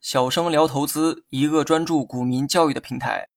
小生聊投资，一个专注股民教育的平台。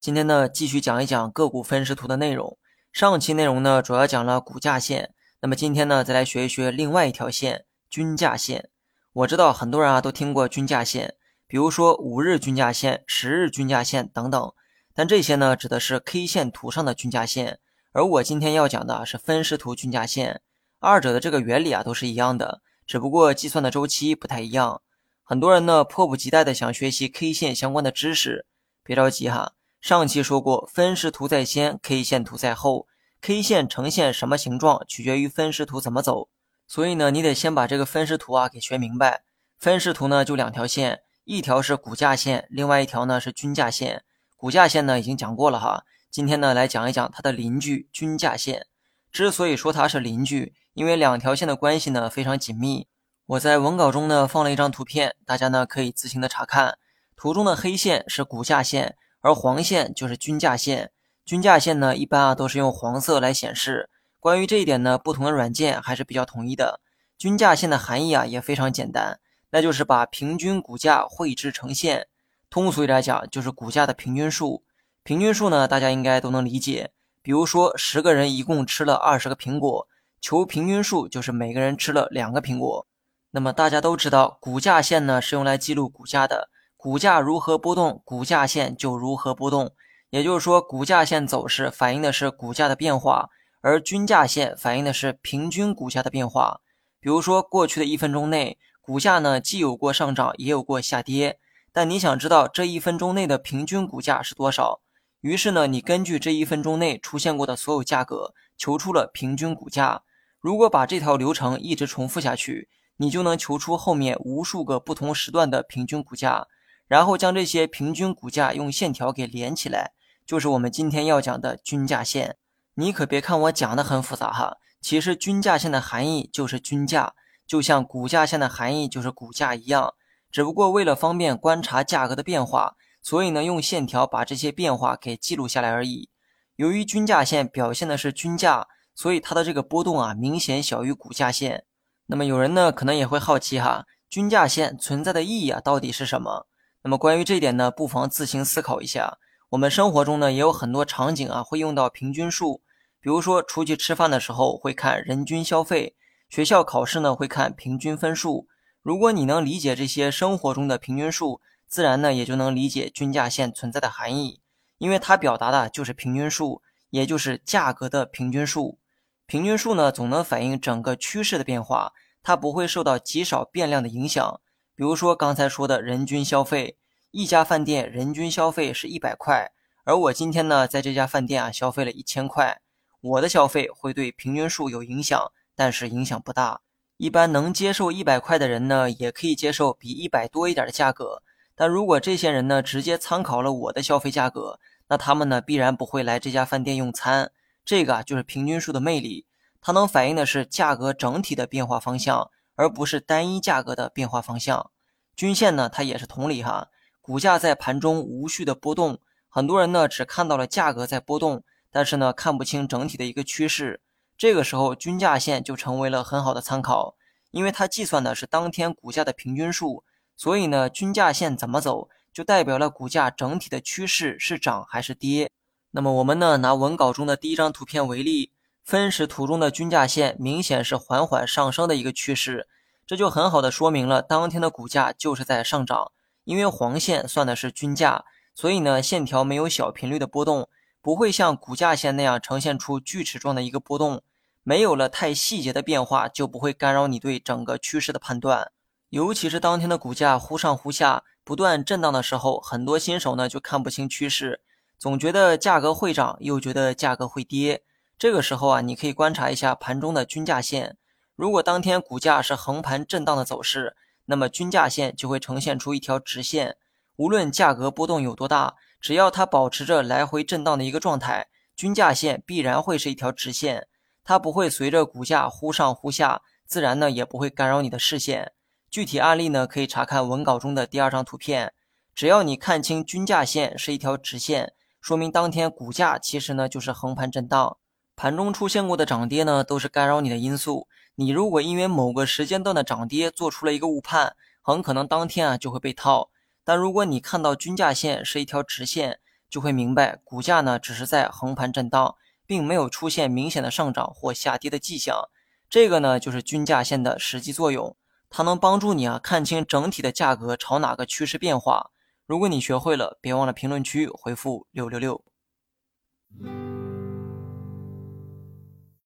今天呢，继续讲一讲个股分时图的内容。上期内容呢，主要讲了股价线。那么今天呢，再来学一学另外一条线——均价线。我知道很多人啊都听过均价线，比如说五日均价线、十日均价线等等。但这些呢，指的是 K 线图上的均价线，而我今天要讲的是分时图均价线。二者的这个原理啊，都是一样的，只不过计算的周期不太一样。很多人呢迫不及待的想学习 K 线相关的知识，别着急哈。上期说过，分时图在先，K 线图在后。K 线呈现什么形状，取决于分时图怎么走。所以呢，你得先把这个分时图啊给学明白。分时图呢就两条线，一条是股价线，另外一条呢是均价线。股价线呢已经讲过了哈，今天呢来讲一讲它的邻居均价线。之所以说它是邻居，因为两条线的关系呢非常紧密。我在文稿中呢放了一张图片，大家呢可以自行的查看。图中的黑线是股价线，而黄线就是均价线。均价线呢一般啊都是用黄色来显示。关于这一点呢，不同的软件还是比较统一的。均价线的含义啊也非常简单，那就是把平均股价绘制成线。通俗一点讲，就是股价的平均数。平均数呢，大家应该都能理解。比如说，十个人一共吃了二十个苹果，求平均数就是每个人吃了两个苹果。那么大家都知道，股价线呢是用来记录股价的，股价如何波动，股价线就如何波动。也就是说，股价线走势反映的是股价的变化，而均价线反映的是平均股价的变化。比如说，过去的一分钟内，股价呢既有过上涨，也有过下跌。但你想知道这一分钟内的平均股价是多少？于是呢，你根据这一分钟内出现过的所有价格，求出了平均股价。如果把这条流程一直重复下去，你就能求出后面无数个不同时段的平均股价，然后将这些平均股价用线条给连起来，就是我们今天要讲的均价线。你可别看我讲的很复杂哈，其实均价线的含义就是均价，就像股价线的含义就是股价一样，只不过为了方便观察价格的变化，所以呢用线条把这些变化给记录下来而已。由于均价线表现的是均价，所以它的这个波动啊明显小于股价线。那么有人呢，可能也会好奇哈，均价线存在的意义啊，到底是什么？那么关于这点呢，不妨自行思考一下。我们生活中呢，也有很多场景啊，会用到平均数，比如说出去吃饭的时候会看人均消费，学校考试呢会看平均分数。如果你能理解这些生活中的平均数，自然呢也就能理解均价线存在的含义，因为它表达的就是平均数，也就是价格的平均数。平均数呢，总能反映整个趋势的变化，它不会受到极少变量的影响。比如说刚才说的人均消费，一家饭店人均消费是一百块，而我今天呢，在这家饭店啊消费了一千块，我的消费会对平均数有影响，但是影响不大。一般能接受一百块的人呢，也可以接受比一百多一点的价格。但如果这些人呢，直接参考了我的消费价格，那他们呢，必然不会来这家饭店用餐。这个啊，就是平均数的魅力，它能反映的是价格整体的变化方向，而不是单一价格的变化方向。均线呢，它也是同理哈。股价在盘中无序的波动，很多人呢只看到了价格在波动，但是呢看不清整体的一个趋势。这个时候，均价线就成为了很好的参考，因为它计算的是当天股价的平均数，所以呢，均价线怎么走，就代表了股价整体的趋势是涨还是跌。那么我们呢，拿文稿中的第一张图片为例，分时图中的均价线明显是缓缓上升的一个趋势，这就很好的说明了当天的股价就是在上涨。因为黄线算的是均价，所以呢，线条没有小频率的波动，不会像股价线那样呈现出锯齿状的一个波动。没有了太细节的变化，就不会干扰你对整个趋势的判断。尤其是当天的股价忽上忽下，不断震荡的时候，很多新手呢就看不清趋势。总觉得价格会涨，又觉得价格会跌。这个时候啊，你可以观察一下盘中的均价线。如果当天股价是横盘震荡的走势，那么均价线就会呈现出一条直线。无论价格波动有多大，只要它保持着来回震荡的一个状态，均价线必然会是一条直线。它不会随着股价忽上忽下，自然呢也不会干扰你的视线。具体案例呢，可以查看文稿中的第二张图片。只要你看清均价线是一条直线。说明当天股价其实呢就是横盘震荡，盘中出现过的涨跌呢都是干扰你的因素。你如果因为某个时间段的涨跌做出了一个误判，很可能当天啊就会被套。但如果你看到均价线是一条直线，就会明白股价呢只是在横盘震荡，并没有出现明显的上涨或下跌的迹象。这个呢就是均价线的实际作用，它能帮助你啊看清整体的价格朝哪个趋势变化。如果你学会了，别忘了评论区回复六六六。